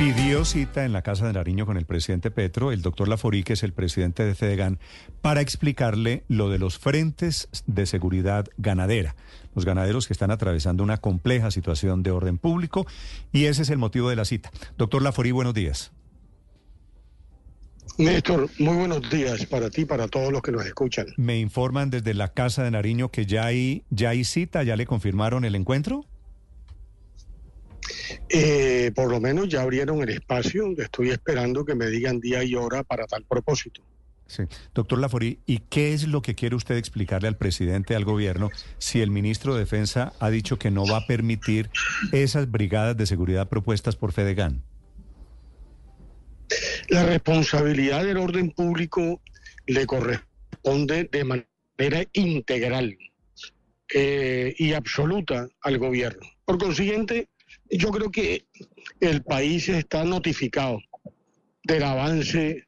Pidió cita en la Casa de Nariño con el presidente Petro, el doctor Laforí, que es el presidente de Fedegan, para explicarle lo de los frentes de seguridad ganadera. Los ganaderos que están atravesando una compleja situación de orden público y ese es el motivo de la cita. Doctor Laforí, buenos días. Néstor, muy buenos días para ti y para todos los que nos escuchan. Me informan desde la Casa de Nariño que ya hay, ya hay cita, ya le confirmaron el encuentro. Eh, por lo menos ya abrieron el espacio. Estoy esperando que me digan día y hora para tal propósito. Sí. Doctor Laforí, ¿y qué es lo que quiere usted explicarle al presidente, al gobierno, si el ministro de Defensa ha dicho que no va a permitir esas brigadas de seguridad propuestas por Fedegan? La responsabilidad del orden público le corresponde de manera integral eh, y absoluta al gobierno. Por consiguiente, yo creo que el país está notificado del avance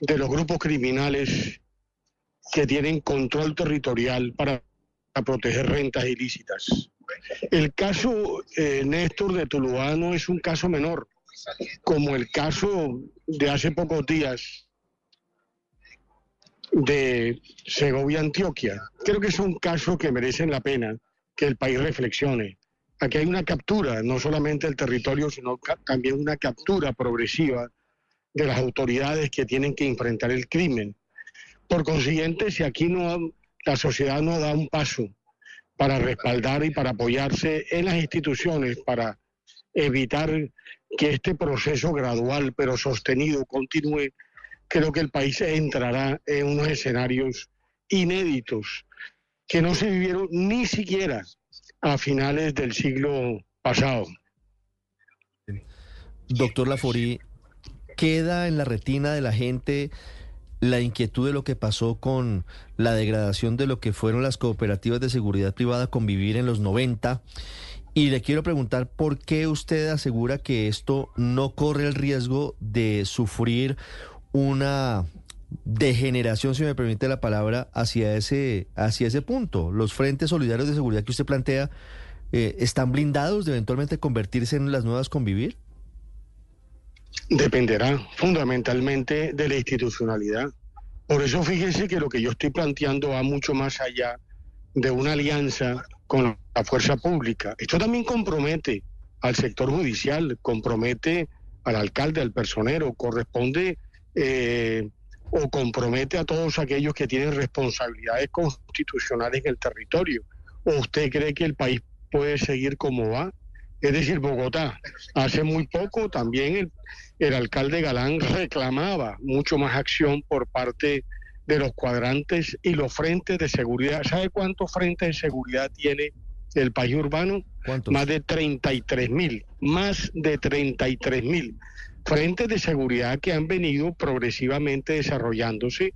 de los grupos criminales que tienen control territorial para proteger rentas ilícitas. El caso, eh, Néstor, de Tuluá no es un caso menor, como el caso de hace pocos días de Segovia, Antioquia. Creo que son casos que merecen la pena que el país reflexione. Aquí hay una captura, no solamente del territorio, sino también una captura progresiva de las autoridades que tienen que enfrentar el crimen. Por consiguiente, si aquí no la sociedad no da un paso para respaldar y para apoyarse en las instituciones para evitar que este proceso gradual pero sostenido continúe, creo que el país entrará en unos escenarios inéditos que no se vivieron ni siquiera a finales del siglo pasado. Doctor Laforí, ¿queda en la retina de la gente la inquietud de lo que pasó con la degradación de lo que fueron las cooperativas de seguridad privada convivir en los 90? Y le quiero preguntar por qué usted asegura que esto no corre el riesgo de sufrir una degeneración, si me permite la palabra, hacia ese, hacia ese punto. Los frentes solidarios de seguridad que usted plantea eh, están blindados de eventualmente convertirse en las nuevas convivir. Dependerá fundamentalmente de la institucionalidad. Por eso fíjese que lo que yo estoy planteando va mucho más allá de una alianza con la fuerza pública. Esto también compromete al sector judicial, compromete al alcalde, al personero, corresponde eh, o compromete a todos aquellos que tienen responsabilidades constitucionales en el territorio? ¿O usted cree que el país puede seguir como va? Es decir, Bogotá, hace muy poco también el, el alcalde Galán reclamaba mucho más acción por parte de los cuadrantes y los frentes de seguridad. ¿Sabe cuántos frentes de seguridad tiene el país urbano? Más de 33 mil, más de 33 mil frentes de seguridad que han venido progresivamente desarrollándose,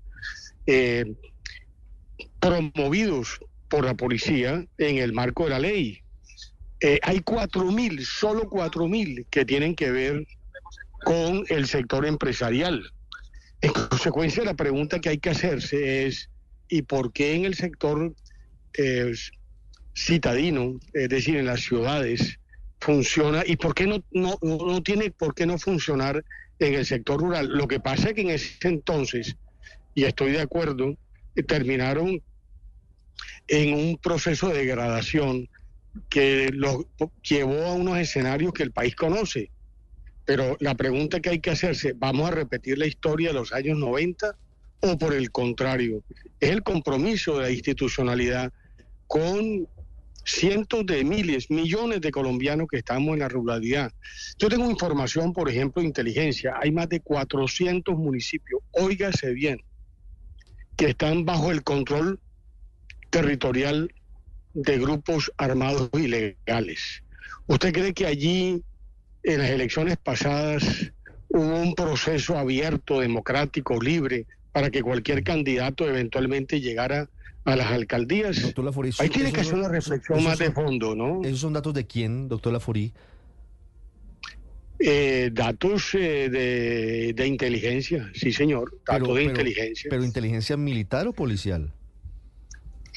eh, promovidos por la policía en el marco de la ley. Eh, hay cuatro mil, solo cuatro mil que tienen que ver con el sector empresarial. En consecuencia, la pregunta que hay que hacerse es, ¿y por qué en el sector eh, citadino, es decir, en las ciudades, funciona y por qué no, no, no tiene por qué no funcionar en el sector rural. Lo que pasa es que en ese entonces, y estoy de acuerdo, terminaron en un proceso de degradación que los llevó a unos escenarios que el país conoce. Pero la pregunta que hay que hacerse, ¿vamos a repetir la historia de los años 90 o por el contrario? Es el compromiso de la institucionalidad con cientos de miles, millones de colombianos que estamos en la ruralidad. Yo tengo información, por ejemplo, de inteligencia. Hay más de 400 municipios, óigase bien, que están bajo el control territorial de grupos armados ilegales. ¿Usted cree que allí, en las elecciones pasadas, hubo un proceso abierto, democrático, libre, para que cualquier candidato eventualmente llegara a las alcaldías. Doctor Laforí, Ahí tiene que hacer una reflexión más de fondo, ¿no? ¿Esos son datos de quién, doctor Laforí? Eh, datos eh, de, inteligencia, sí señor, datos de inteligencia. ¿Pero inteligencia militar o policial?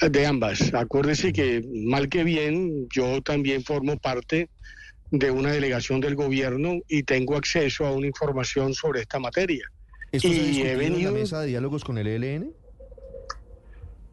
De ambas. Acuérdese que mal que bien, yo también formo parte de una delegación del gobierno y tengo acceso a una información sobre esta materia. ¿Esto y he venido... en la mesa de diálogos con el ELN?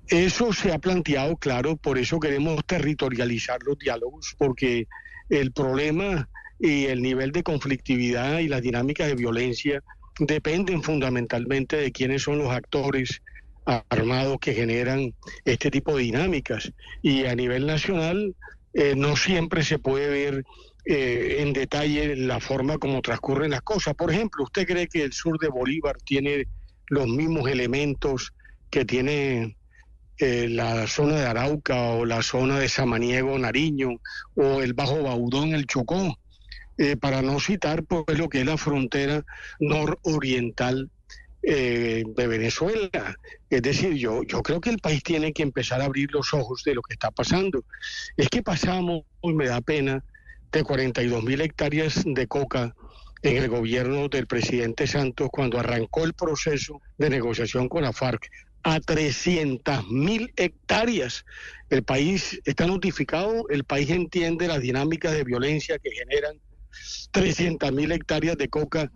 Eso se ha planteado, claro, por eso queremos territorializar los diálogos, porque el problema y el nivel de conflictividad y la dinámica de violencia dependen fundamentalmente de quiénes son los actores armados que generan este tipo de dinámicas. Y a nivel nacional eh, no siempre se puede ver eh, en detalle la forma como transcurren las cosas. Por ejemplo, ¿usted cree que el sur de Bolívar tiene los mismos elementos que tiene eh, la zona de Arauca o la zona de Samaniego, Nariño o el Bajo Baudón, el Chocó? para no citar pues, lo que es la frontera nororiental eh, de Venezuela. Es decir, yo, yo creo que el país tiene que empezar a abrir los ojos de lo que está pasando. Es que pasamos, hoy me da pena, de 42 mil hectáreas de coca en el gobierno del presidente Santos cuando arrancó el proceso de negociación con la FARC a 300 mil hectáreas. El país está notificado, el país entiende las dinámicas de violencia que generan 300 mil hectáreas de coca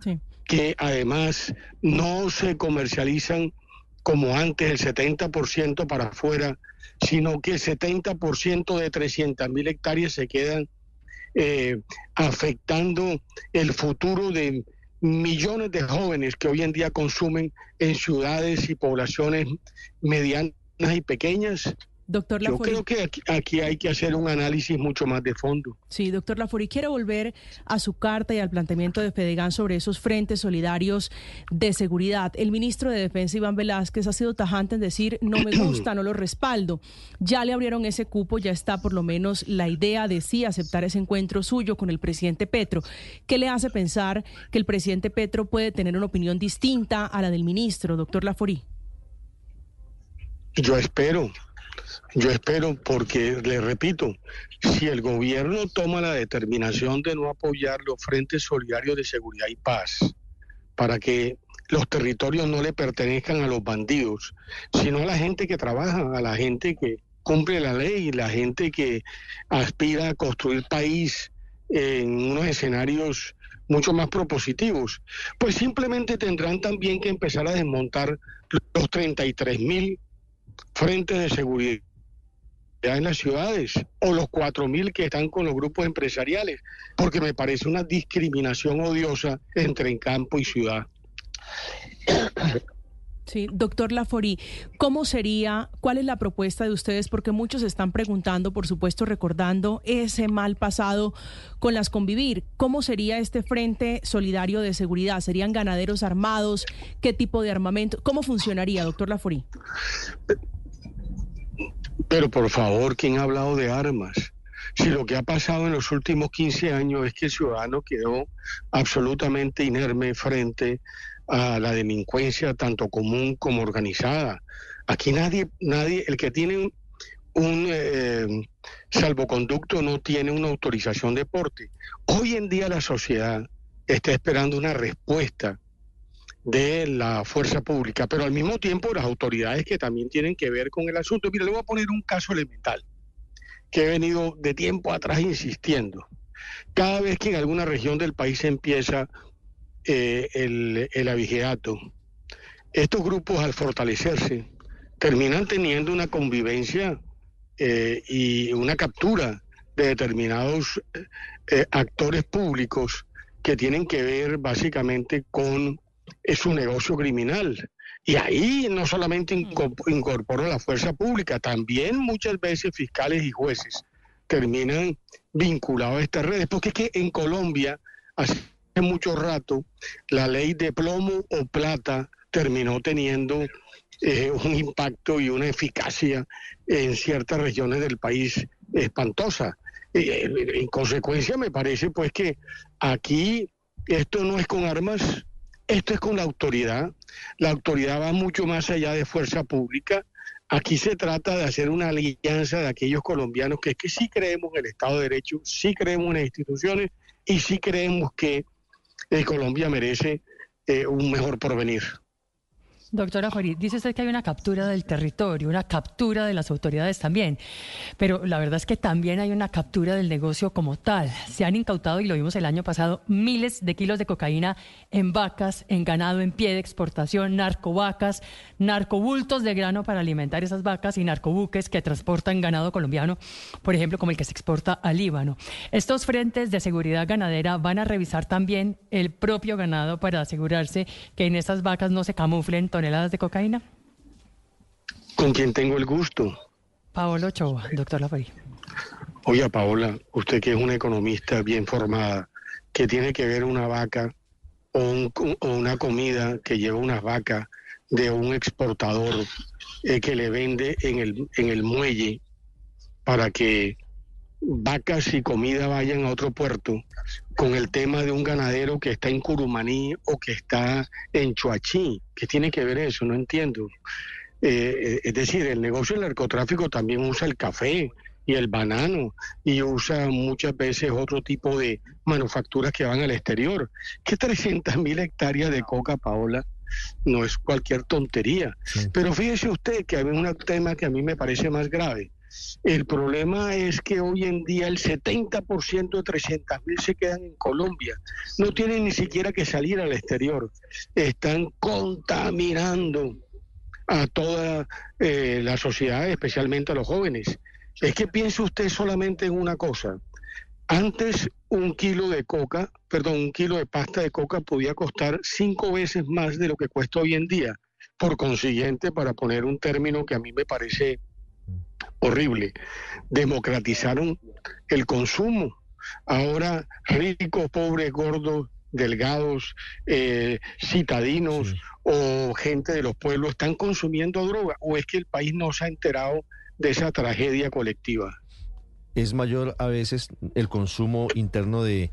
que además no se comercializan como antes el 70% para afuera, sino que el 70% de 300 mil hectáreas se quedan eh, afectando el futuro de millones de jóvenes que hoy en día consumen en ciudades y poblaciones medianas y pequeñas Doctor Yo creo que aquí, hay que hacer un análisis mucho más de fondo. Sí, doctor Lafori, quiero volver a su carta y al planteamiento de Fedegan sobre esos frentes solidarios de seguridad. El ministro de Defensa, Iván Velázquez, ha sido tajante en decir no me gusta, no lo respaldo. Ya le abrieron ese cupo, ya está por lo menos la idea de sí aceptar ese encuentro suyo con el presidente Petro. ¿Qué le hace pensar que el presidente Petro puede tener una opinión distinta a la del ministro, doctor Lafori? Yo espero, yo espero porque, le repito, si el gobierno toma la determinación de no apoyar los frentes solidarios de seguridad y paz para que los territorios no le pertenezcan a los bandidos, sino a la gente que trabaja, a la gente que cumple la ley, la gente que aspira a construir país en unos escenarios mucho más propositivos, pues simplemente tendrán también que empezar a desmontar los 33 mil frentes de seguridad en las ciudades o los 4.000 que están con los grupos empresariales, porque me parece una discriminación odiosa entre en campo y ciudad. Sí, doctor Lafori, ¿cómo sería, cuál es la propuesta de ustedes? Porque muchos están preguntando, por supuesto, recordando ese mal pasado con las convivir. ¿Cómo sería este frente solidario de seguridad? ¿Serían ganaderos armados? ¿Qué tipo de armamento? ¿Cómo funcionaría, doctor Lafori? Pero por favor, ¿quién ha hablado de armas? Si lo que ha pasado en los últimos 15 años es que el ciudadano quedó absolutamente inerme frente a la delincuencia tanto común como organizada. Aquí nadie, nadie, el que tiene un, eh, salvoconducto no tiene una autorización de porte. Hoy en día la sociedad está esperando una respuesta de la fuerza pública, pero al mismo tiempo las autoridades que también tienen que ver con el asunto. Mira, le voy a poner un caso elemental que he venido de tiempo atrás insistiendo. Cada vez que en alguna región del país empieza eh, el, el abigeato, estos grupos al fortalecerse terminan teniendo una convivencia eh, y una captura de determinados eh, actores públicos que tienen que ver básicamente con es un negocio criminal. Y ahí no solamente incorporó la fuerza pública, también muchas veces fiscales y jueces terminan vinculados a estas redes, porque es que en Colombia mucho rato la ley de plomo o plata terminó teniendo eh, un impacto y una eficacia en ciertas regiones del país espantosa. Eh, en consecuencia, me parece pues que aquí esto no es con armas, esto es con la autoridad. La autoridad va mucho más allá de fuerza pública. Aquí se trata de hacer una alianza de aquellos colombianos que, que sí creemos en el Estado de Derecho, sí creemos en las instituciones y sí creemos que eh, Colombia merece eh, un mejor porvenir. Doctora Jorí, dice usted que hay una captura del territorio, una captura de las autoridades también, pero la verdad es que también hay una captura del negocio como tal. Se han incautado, y lo vimos el año pasado, miles de kilos de cocaína en vacas, en ganado en pie de exportación, narcovacas, narcobultos de grano para alimentar esas vacas y narcobuques que transportan ganado colombiano, por ejemplo, como el que se exporta al Líbano. Estos frentes de seguridad ganadera van a revisar también el propio ganado para asegurarse que en esas vacas no se camuflen toneladas de cocaína? ¿Con quién tengo el gusto? Paolo Ochoa, doctor Lafari. Oiga, Paola, usted que es una economista bien formada, que tiene que ver una vaca o, una comida que lleva unas vacas de un exportador eh, que le vende en el, en el muelle para que vacas y comida vayan a otro puerto, con el tema de un ganadero que está en Curumaní o que está en Chuachí. ¿Qué tiene que ver eso? No entiendo. Eh, eh, es decir, el negocio del narcotráfico también usa el café y el banano y usa muchas veces otro tipo de manufacturas que van al exterior. ¿Qué 300 mil hectáreas de coca, Paola? No es cualquier tontería. Pero fíjese usted que hay un tema que a mí me parece más grave el problema es que hoy en día el 70% de 300 mil se quedan en Colombia. No tienen ni siquiera que salir al exterior. Están contaminando a toda eh, la sociedad, especialmente a los jóvenes. Es que piense usted solamente en una cosa. Antes un kilo de coca, perdón, un kilo de pasta de coca podía costar cinco veces más de lo que cuesta hoy en día. Por consiguiente, para poner un término que a mí me parece horrible. Democratizaron el consumo. Ahora ricos, pobres, gordos, delgados, eh, citadinos o gente de los pueblos están consumiendo droga o es que el país no se ha enterado de esa tragedia colectiva es mayor a veces el consumo interno de,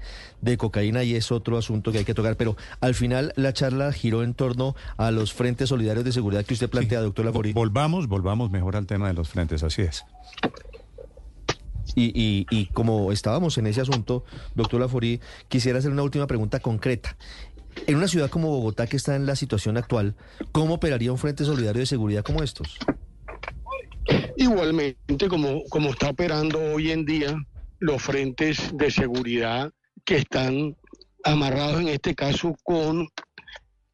cocaína y es otro asunto que hay que tocar. Pero al final la charla giró en torno a los frentes solidarios de seguridad que usted plantea, doctor Laforí. Volvamos, volvamos mejor al tema de los frentes, así es. Y, y, y como estábamos en ese asunto, doctor Laforí, quisiera hacer una última pregunta concreta. En una ciudad como Bogotá, que está en la situación actual, ¿cómo operaría un frente solidario de seguridad como estos? Igualmente, como, como está operando hoy en día los frentes de seguridad que están amarrados en este caso con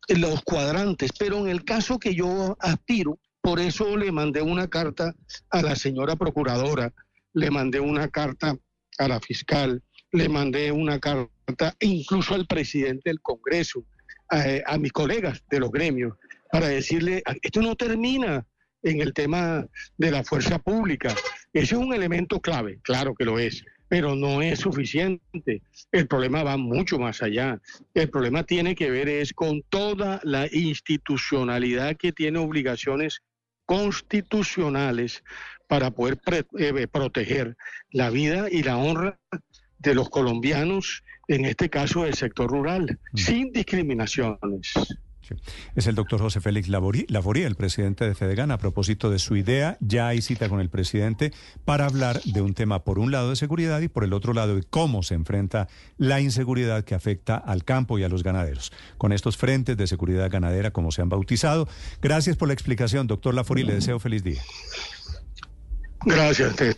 los cuadrantes, pero en el caso que yo aspiro, por eso le mandé una carta a la señora procuradora, le mandé una carta a la fiscal, le mandé una carta incluso al presidente del Congreso, a, a mis colegas de los gremios, para decirle, esto no termina, en el tema de la fuerza pública. Ese es un elemento clave, claro que lo es, pero no es suficiente. El problema va mucho más allá. El problema tiene que ver es con toda la institucionalidad que tiene obligaciones constitucionales para poder eh, proteger la vida y la honra de los colombianos, en este caso del sector rural, mm. sin discriminaciones. Es el doctor José Félix Lavoría, el presidente de Fedegan, a propósito de su idea. Ya hay cita con el presidente para hablar de un tema, por un lado, de seguridad y por el otro lado, de cómo se enfrenta la inseguridad que afecta al campo y a los ganaderos. Con estos frentes de seguridad ganadera, como se han bautizado. Gracias por la explicación, doctor Lavorí. Le deseo feliz día. Gracias, Néstor.